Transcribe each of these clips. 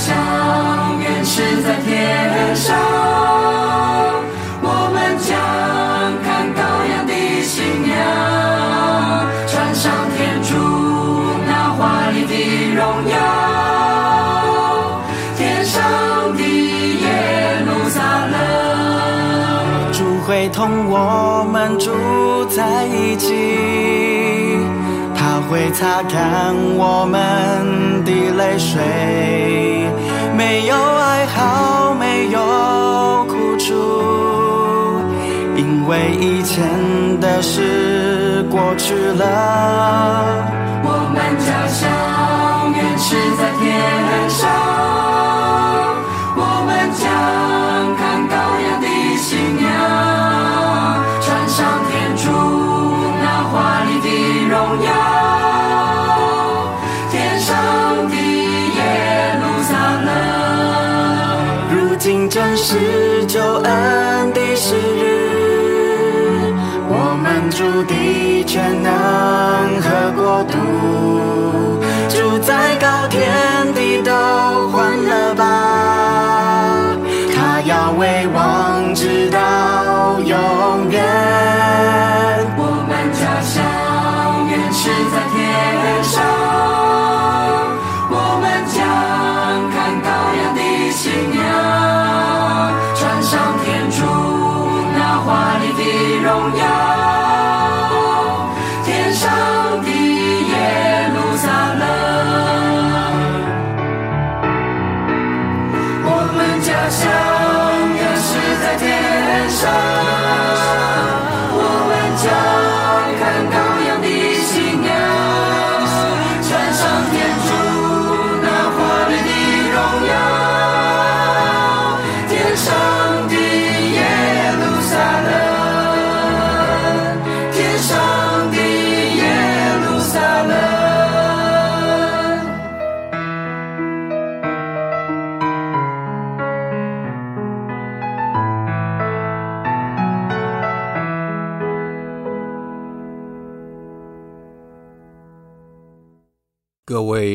像原驰在天上，我们将看羔羊的新娘，穿上天主那华丽的荣耀。天上的耶路撒冷，主会同我们住在一起，他会擦干我们的泪水。没有哀嚎，没有苦楚，因为以前的事过去了。我们家乡原是在天上，恩的时日，我们主的全能和国度，住在高天的都欢乐吧，他要为王直到永远。我们家乡远是在天上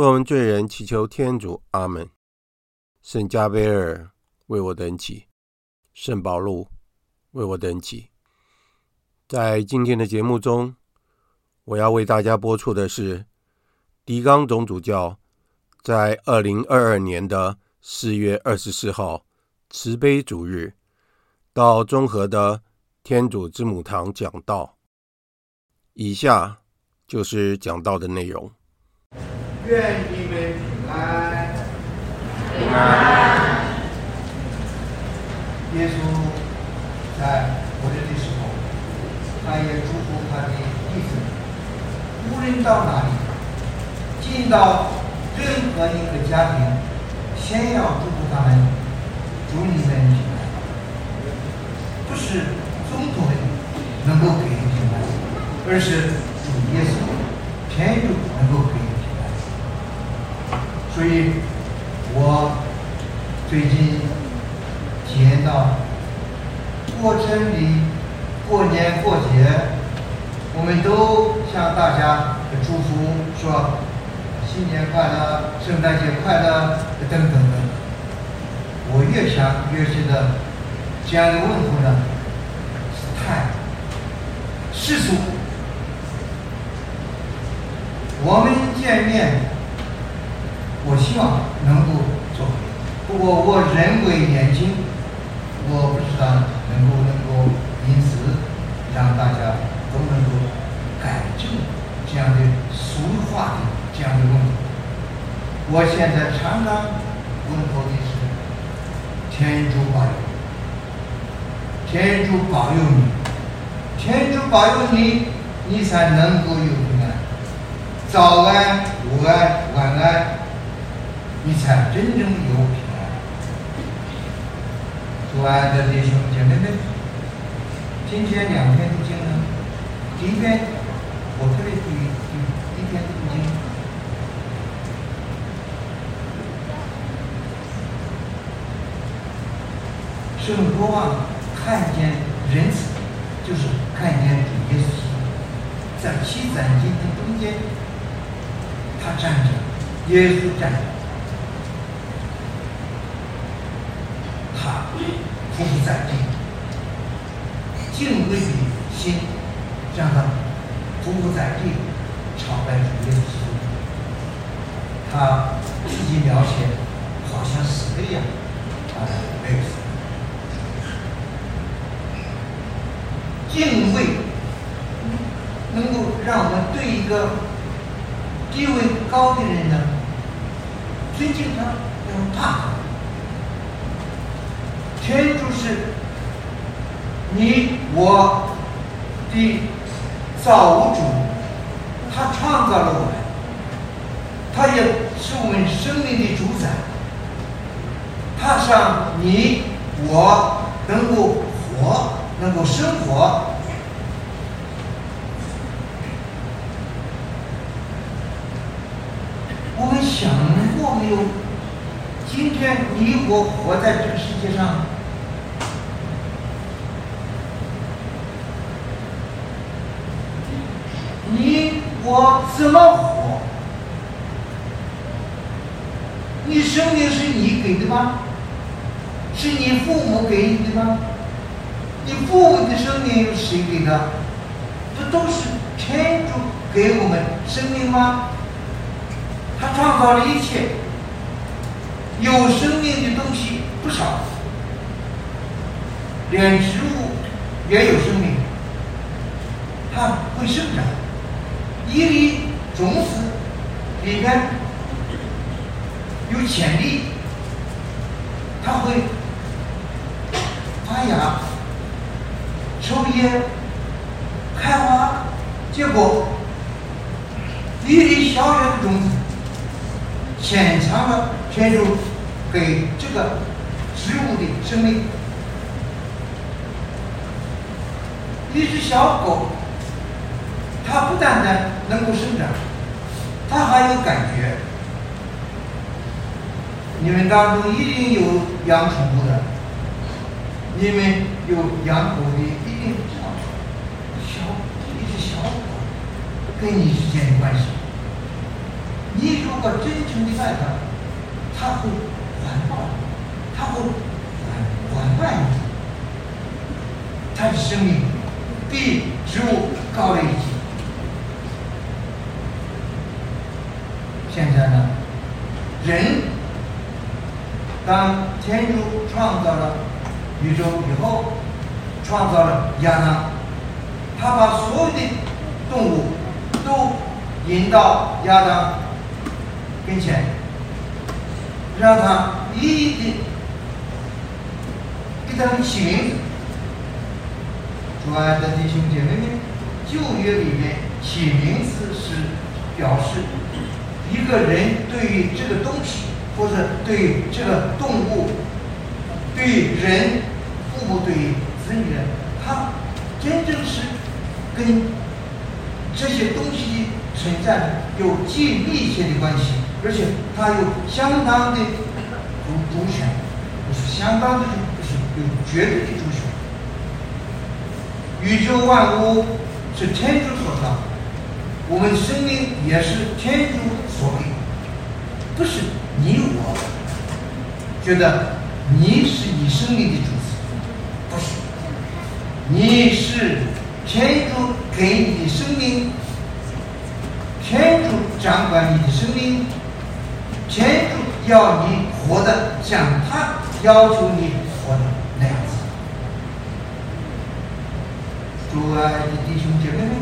为我们罪人祈求天主，阿门。圣加贝尔为我等祈，圣保禄为我等祈。在今天的节目中，我要为大家播出的是狄刚总主教在二零二二年的四月二十四号慈悲主日到中和的天主之母堂讲道。以下就是讲道的内容。愿你们平安。平安。耶稣在活着的时候，他也祝福他的弟子，无论到哪里，进到任何一个家庭，先要祝福他们，祝你们平安。不是总统能够给你平安，而是主耶稣天主能够给。所以，我最近体验到过城里过年过节，我们都向大家祝福说新年快乐、圣诞节快乐等等等。我越想越觉得这样的问候呢，是太世俗。我们见面，我希望能够做，不过我人微言轻，我不知道能不能够因此让大家都能够改正这样的俗话的这样的问题。我现在常常问候的是天主保佑，天主保佑你，天主保佑你，你才能够有平安。早安、午安、晚安，你才真正有平安。亲爱的弟兄姐妹们，今天两篇读经呢，第一篇我特别注意第一篇读经。圣若望看见仁慈，就是看见主耶稣在七斩金的中间，他站着，耶稣站着，他匍匐在地，敬畏的心让他匍匐在地，朝拜主耶稣。他自己描写好像死了一样，啊，没有死。敬畏，能够让我们对一个地位高的人呢，尊敬他，要怕他。天主是你我的造物主，他创造了我们，他也是我们生命的主宰。他让你我能够活。能够生活，我们想过没有？今天你我活在这个世界上，你我怎么活？你生命是你给的吗？是你父母给你的吗？你父母的生命由谁给的？这都是天主给我们生命吗？他创造了一切，有生命的东西不少，连植物也有生命，它会生长。一粒种子里面有潜力，它会发芽。抽叶、开花、结果，一粒小小的种子，潜藏了天主给这个植物的生命。一只小狗，它不单单能够生长，它还有感觉。你们当中一定有养宠物的，你们有养狗的。一定知道小一只小狗跟你之间的关系，你如果真诚的爱它，它会环抱，它会环环绕你，它的生命比植物高了一级。现在呢，人当天主创造了宇宙以后。创造了亚当，他把所有的动物都引到亚当跟前，让他一一的给他们起名字。亲爱的弟兄姐妹们，旧约里面起名字是表示一个人对于这个东西，或者对于这个动物，对人，父母对于。人，他真正是跟这些东西存在有极密切的关系，而且他有相当的主主权，不是相当的，不是有绝对的主权。宇宙万物是天主所造，我们生命也是天主所给，不是你我觉得你是你生命的主。不是，你是天主给你的生命，天主掌管你的生命，天主要你活得像他要求你活的那样子。主爱的弟兄姐妹们，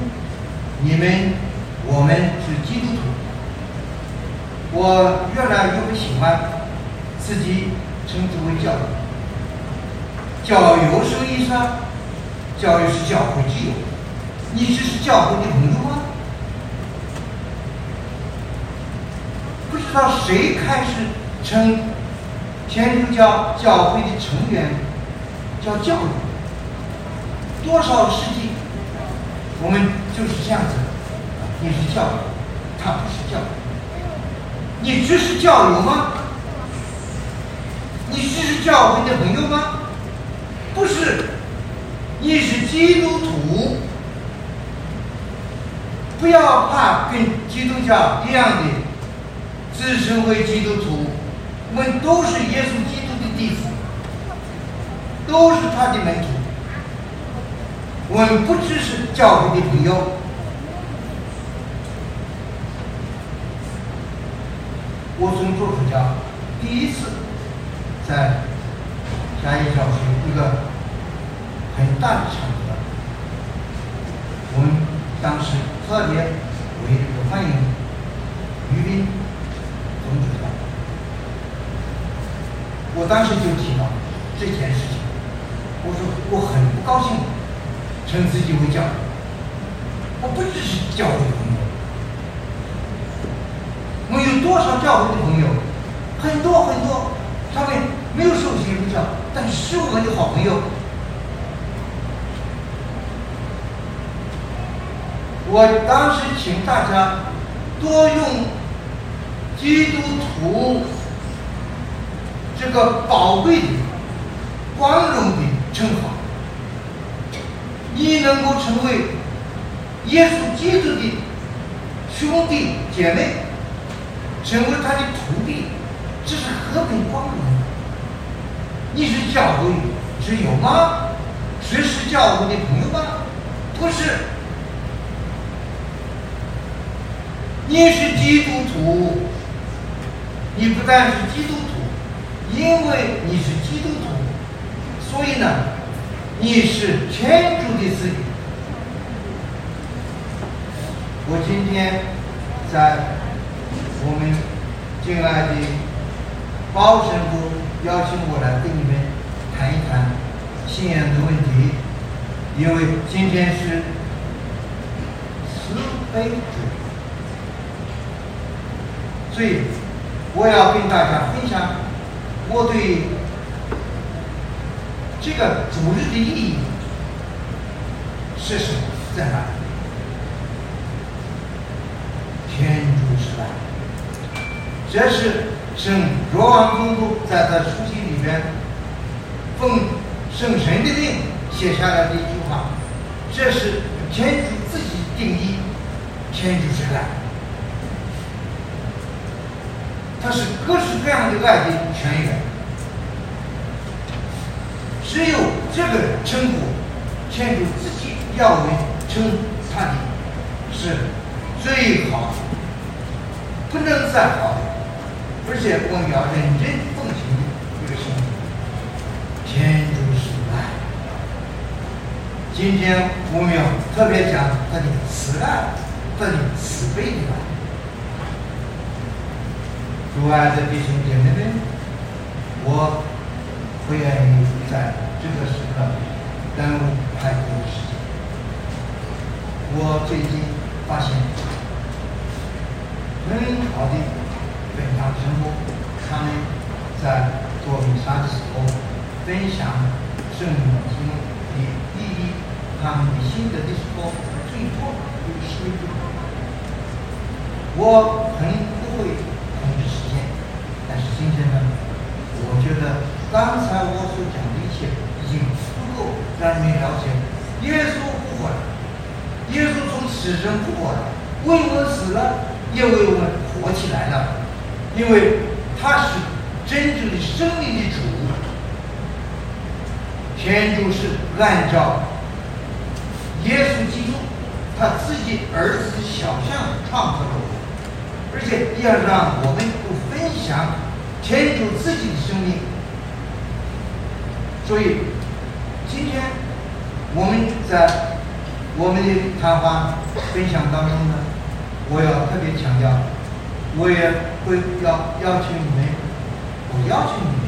你们我们是基督徒，我越来越不喜欢自己称之为教友。教友什么意思啊？教友是教会之友，你只是教会的朋友吗？不知道谁开始称天主教教会的成员叫教友？多少世纪，我们就是这样子。你是教友，他不是教友。你只是教友吗？你只是教会的朋友吗？不是，你是基督徒。不要怕跟基督教一样的自称为基督徒，我们都是耶稣基督的弟子，都是他的门徒。我们不只是教会的朋友。我从做主教第一次在嘉义教区一个很大的场合，我们当时特别为这个欢迎于斌总主教。我当时就提到这件事情，我说我很不高兴。称自己为教，我不只是教会的朋友，我有多少教会的朋友？很多很多，他们没有受基督教，但是我们的好朋友。我当时请大家多用基督徒这个宝贵的、光荣的称号。你能够成为耶稣基督的兄弟姐妹，成为他的徒弟，这是何等光荣！你是教会之友吗？谁是教会的朋友吗？不是，你是基督徒。你不但是基督徒，因为你是基督徒，所以呢。你是天主的子女。我今天在我们敬爱的包神父邀请我来跟你们谈一谈信仰的问题，因为今天是慈悲主，所以我要跟大家分享我对。这个主日的意义是什么？在哪里？天，这是圣若望宗徒在他书信里边奉圣神的命写下来的一句话，这是天主自己定义，天主是爱，他是各式各样的爱的泉源。只有这个称呼，天主自己要为称他的是最好的，不能再好，而且我们要认真奉行这个圣名。天主是爱，今天我们要特别讲他的慈爱，他的慈悲的爱。主爱的弟兄姐妹们，我。不愿意在这个时刻耽误太多的时间。我最近发现很好的本堂神父，他们在做弥撒的时候分享圣经的意义，他们的心得的时候，最多有十分钟。我很不会控制时间，但是今天呢，我觉得。刚才我所讲的一切已经足够让你了解，耶稣复活了，耶稣从死中复活了，为我死了，也为我们活起来了，因为他是真正的生命的主，天主是按照耶稣基督他自己儿子的想象创造的，而且要让我们都分享天主自己的生命。所以今天我们在我们的谈话分享当中呢，我要特别强调，我也会要邀请你们，我邀请你们，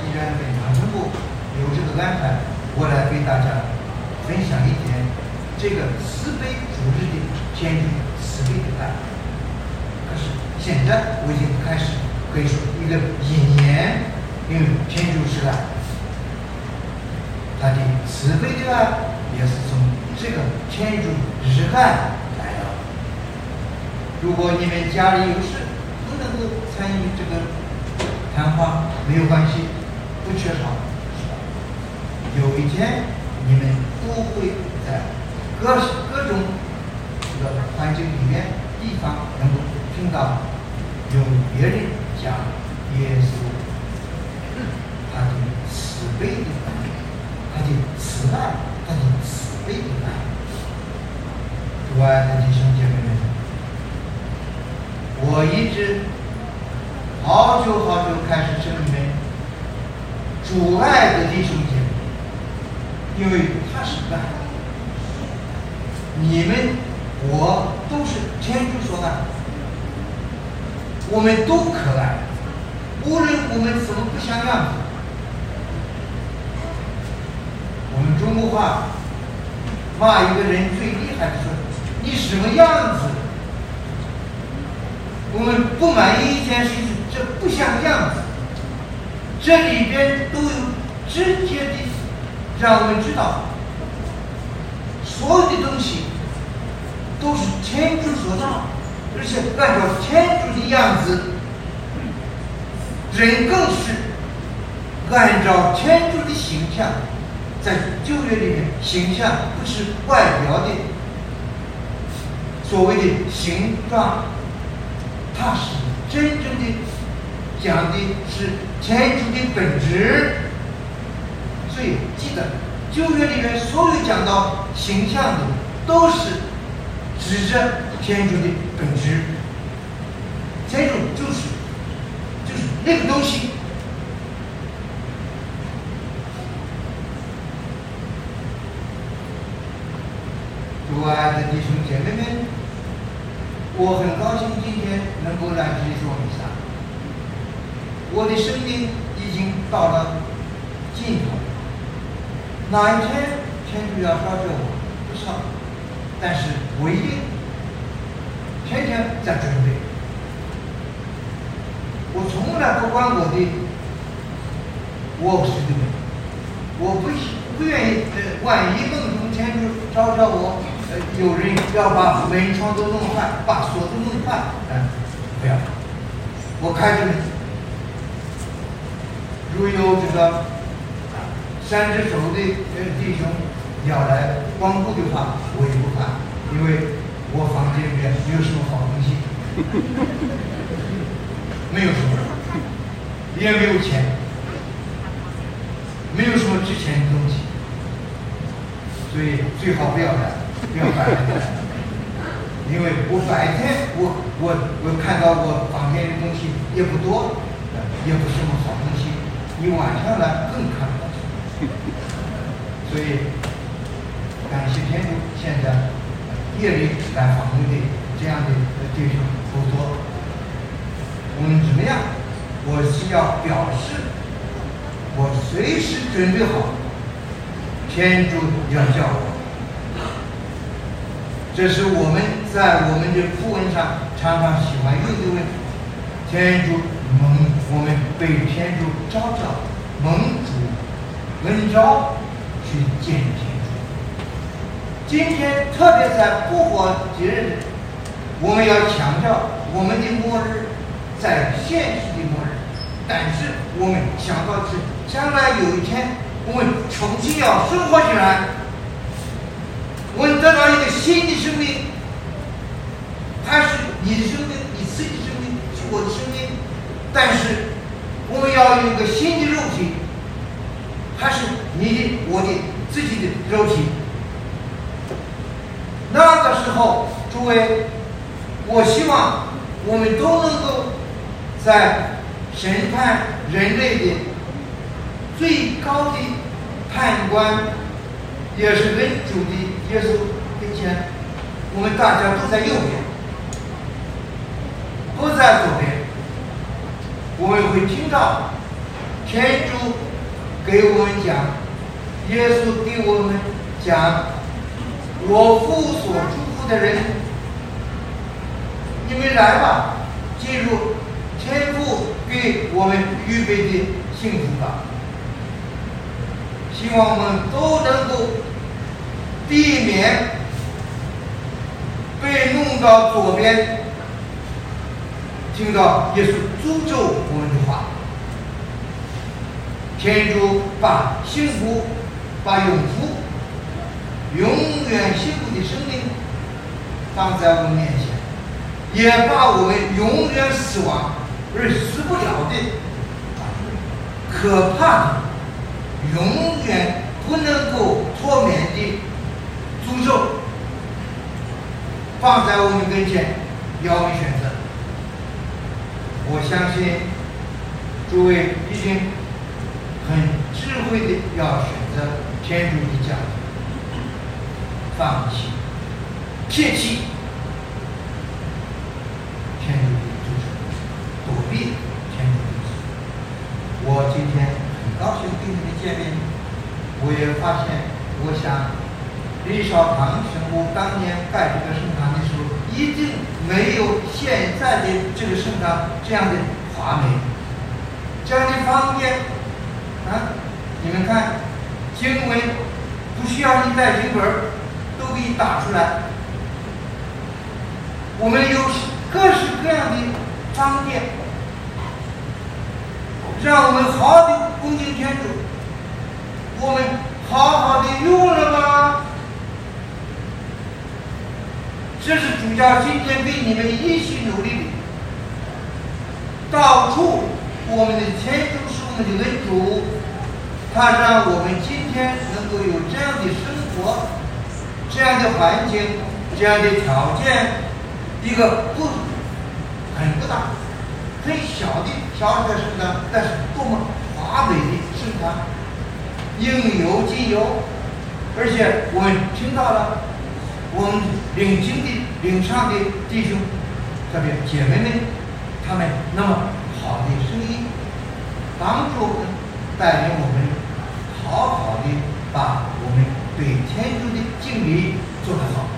既然本堂师部有这个安排，我来给大家分享一点这个慈悲主日的天主慈悲的爱。可是现在我已经开始可以说一个引言，因为天主是爱，他的慈悲的爱也是从这个天主日爱。如果你们家里有事，不能够参与这个谈话，没有关系，不缺少，有一天你们都会在各各种这个环境里面地方能够听到有别人讲耶稣，他的慈悲的，他的慈爱，他的慈悲的爱。主爱的弟兄姐妹。我一直好久好久开始称你们主爱的弟兄姐妹，因为他是爱，你们我都是天主所爱，我们都可爱，无论我们怎么不像样子，我们中国话骂一个人最厉害的说，你什么样子？我们不满意一件事情，这不像样子。这里边都有直接的让我们知道，所有的东西都是天主所造，而且按照天主的样子，人更是按照天主的形象，在旧约里面，形象不是外表的所谓的形状。他是真正的讲的是天主的本质，所以记得旧约里面所有讲到形象的，都是指着天主的本质。天主就是就是那个东西。亲爱的弟兄姐妹们。我很高兴今天能够来这里说一下，我的生命已经到了尽头。哪一天天主要召叫我，不知道，但是我一定天天在准备。我从来不管我的卧室的门，我不不愿意，呃万一梦中天主召叫我。呃有人要把门窗都弄坏，把锁都弄坏，嗯，不要，我开着门。如有这个三只手的弟兄要来光顾的话，我也不怕，因为我房间里面没有什么好东西，没有什么，也没有钱，没有什么值钱的东西，所以最好不要来。不要白来，因为我白天我我我看到我房间的东西也不多，也不是什么。比晚上来更看。所以感谢天主，现在夜里来访问的这样的弟兄不多。我们怎么样？我是要表示，我随时准备好，天主要叫我。这是我们在我们的符文上常常喜欢用的问题。天主蒙我们被天主召叫，蒙主恩召去见天主。今天特别在复活节日，我们要强调我们的末日在现实的末日，但是我们想到是将来有一天我们重新要生活起来。我们得到一个新的生命，它是你的生命，你自己的生命，是我的生命。但是，我们要有一个新的肉体，还是你的、我的、自己的肉体。那个时候，诸位，我希望我们都能够在审判人类的最高的判官，也是恩主的耶稣跟前，我们大家都在右边，都在左边。我们会听到天主给我们讲，耶稣给我们讲，我父所祝福的人，你们来吧，进入天父给我们预备的幸福吧。希望我们都能够避免被弄到左边。听到耶稣诅咒我们的话，天主把幸福、把永福、永远幸福的生命放在我们面前，也把我们永远死亡而死不了的、可怕的、永远不能够脱免的诅咒放在我们跟前，要我们选择。我相信诸位一定很智慧的要选择天主的家，放弃、撇弃天主的主张，躲避天主的旨。我今天很高兴跟你们见面，我也发现，我想李少堂神父当年盖这个圣堂的时候，一定没有现在的这个圣堂这样的华美，这样的方便啊！你们看，经文不需要你带经本都给你打出来。我们有各式各样的方便，让我们好好的恭敬天主。我们好好的用了吗？这是主教今天给你们一起努力。的，到处我们的天都是我们的恩主，他让我们今天能够有这样的生活，这样的环境，这样的条件，一个不很不大，很小的小的圣堂，但是多么华美的圣堂，应有尽有，而且我们听到了。我们领经的、领唱的弟兄，特别姐妹们，他们那么好的声音，帮助我们，带领我们，好好的把我们对天主的敬礼做得好。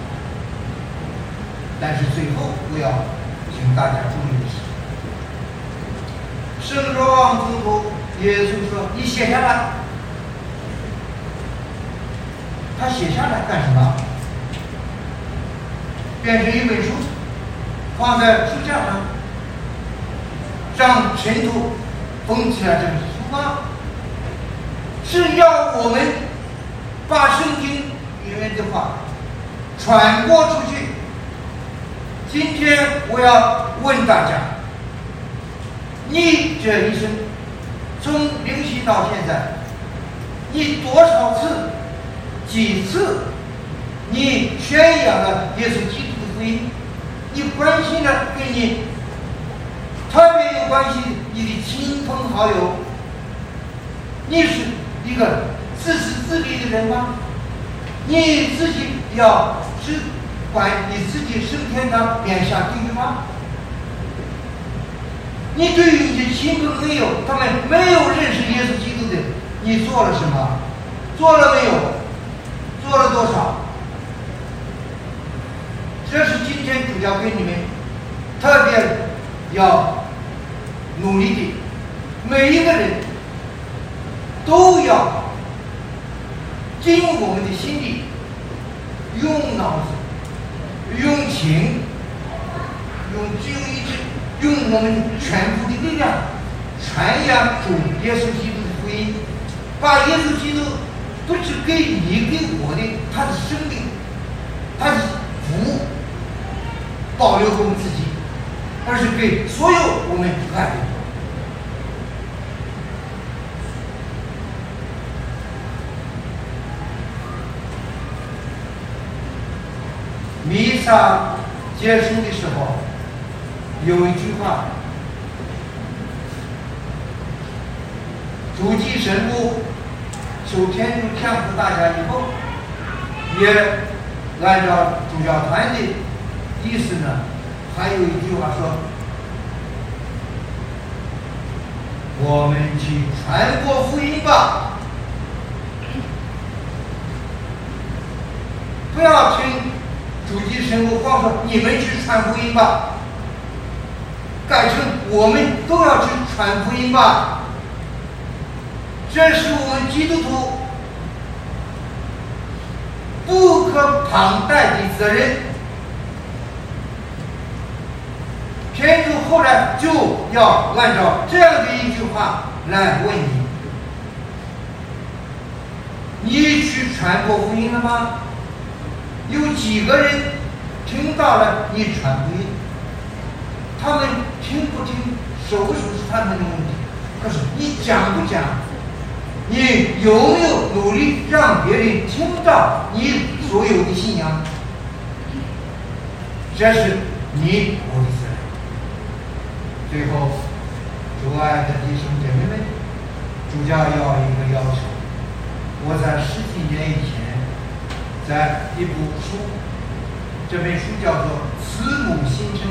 但是最后，我要请大家注意的是，圣若望宗徒耶稣说：“你写下来。”他写下来干什么？变成一本书，放在书架上，让尘土封起来这个书吗？是要我们把圣经里面的话传播出去。今天我要问大家：你这一生从灵犀到现在，你多少次、几次，你宣扬了耶稣基督？你，你关心的跟你特别有关系，你的亲朋好友，你是一个自私自利的人吗？你自己要只管你自己升天堂免下地狱吗？你对于你的亲朋好友，他们没有认识耶稣基督的，你做了什么？做了没有？做了多少？这是今天主要给你们特别要努力的，每一个人都要尽我们的心力，用脑子、用情、用精意志，用我们全部的力量，传扬主耶稣基督的福音，把耶稣基督不是给你给我的，他的生命，他的福。保留给我们自己，而是给所有我们以外的。弥撒结束的时候，有一句话：主祭神父首先就天赋大家以后，也按照主教团的。意思呢，还有一句话说：我们去传播福音吧。不要听主祭神父光说你们去传福音吧，改成我们都要去传福音吧。这是我们基督徒不可旁贷的责任。天主后来就要按照这样的一句话来问你：你去传播福音了吗？有几个人听到了你传福音？他们听不听，熟不熟是他们的问题。可是你讲不讲？你有没有努力让别人听到你所有的信仰？这是你我的责。最后，主爱的弟兄姐妹们，主教要一个要求：我在十几年以前。在一部书，这本书叫做《慈母心声》，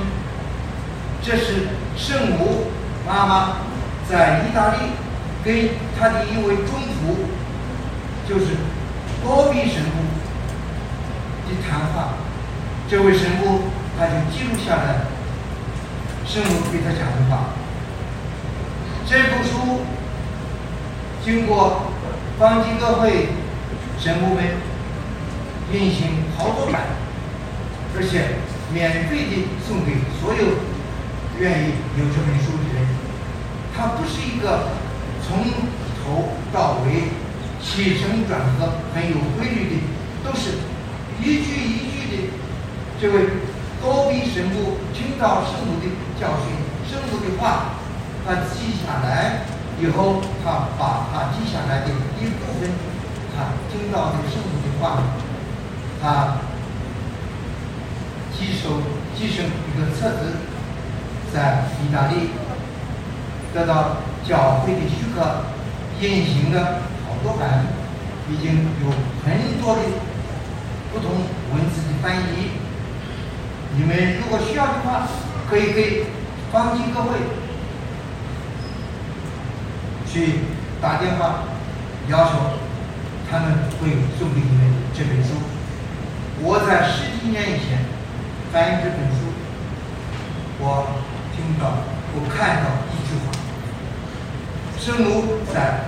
这是圣母妈妈在意大利跟她的一位中仆，就是多比神父的谈话。这位神父他就记录下来圣母给他讲的话。这部书经过方济各会神父们。运行好多版，而且免费的送给所有愿意有这本书的人。它不是一个从头到尾起承转合很有规律的，都是一句一句的。这位高比神父听到圣母的教训、圣母的话，他记下来以后，他把他记下来的一部分，他听到的圣母的话。他继受继承一个册子，在意大利得到教会的许可，印行了好多版，已经有很多的不同文字的翻译。你们如果需要的话，可以给方济各会去打电话，要求他们会送给你们这本书。我在十几年以前翻译这本书，我听到、我看到一句话：圣母在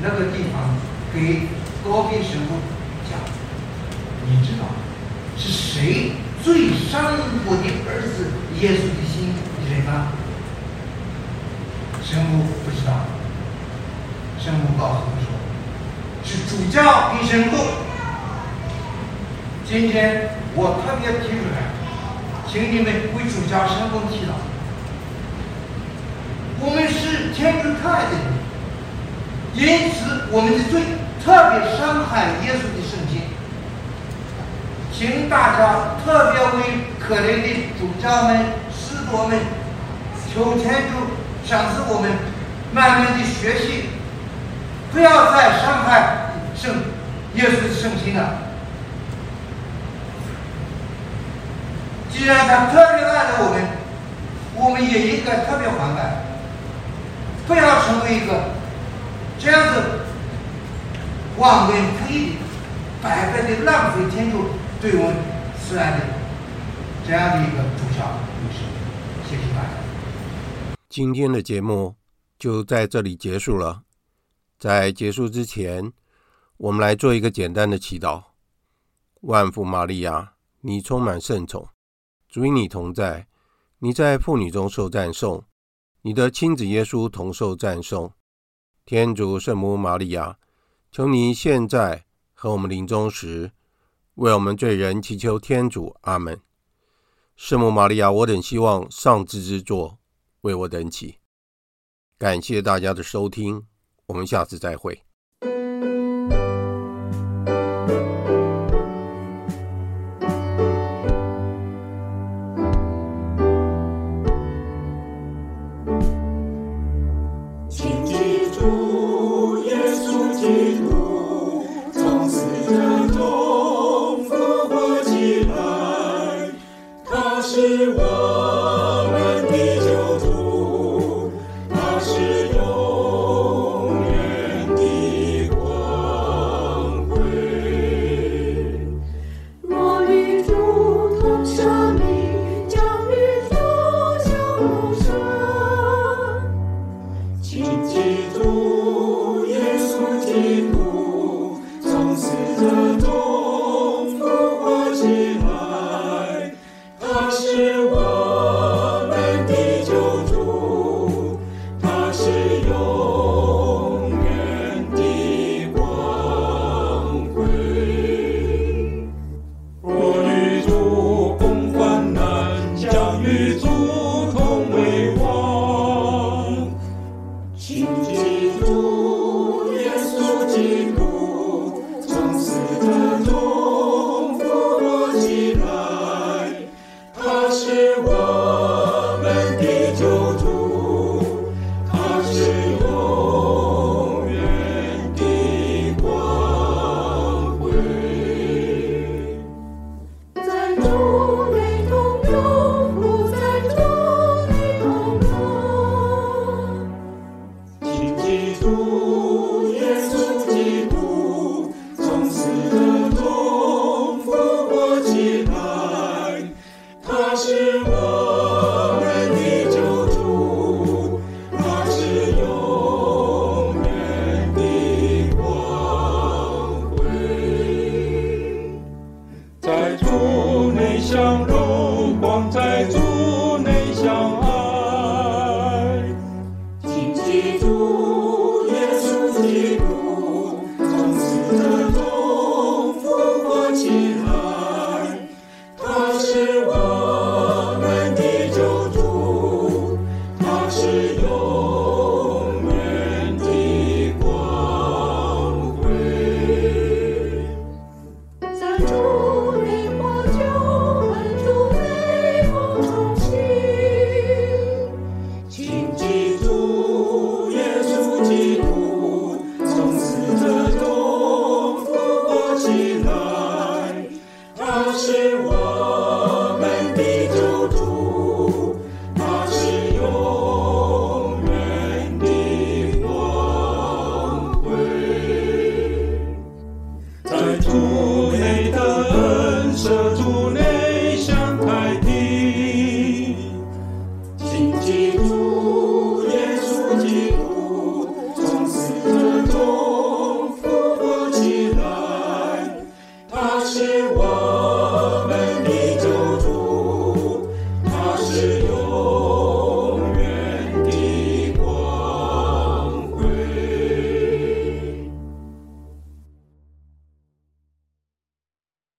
那个地方给高比神父讲，你知道是谁最伤我的儿子耶稣的心的人吗？神父不知道。圣母告诉他说：是主教跟神父。今天我特别提出来，请你们为主教圣母祈祷。我们是天主可爱的人，因此我们的罪特别伤害耶稣的圣心。请大家特别为可怜的主教们、使徒们求天主赏赐我们慢慢的学习，不要再伤害圣耶稣的圣心了。既然他特别爱着我们，我们也应该特别还爱，不要成为一个这样子忘恩负义、白白的浪费天主对我们慈爱的这样的一个主教。谢谢大家。今天的节目就在这里结束了。在结束之前，我们来做一个简单的祈祷：万福玛利亚，你充满圣宠。主与你同在，你在妇女中受赞颂，你的亲子耶稣同受赞颂。天主圣母玛利亚，求你现在和我们临终时，为我们罪人祈求天主。阿门。圣母玛利亚，我等希望上智之作为我等祈。感谢大家的收听，我们下次再会。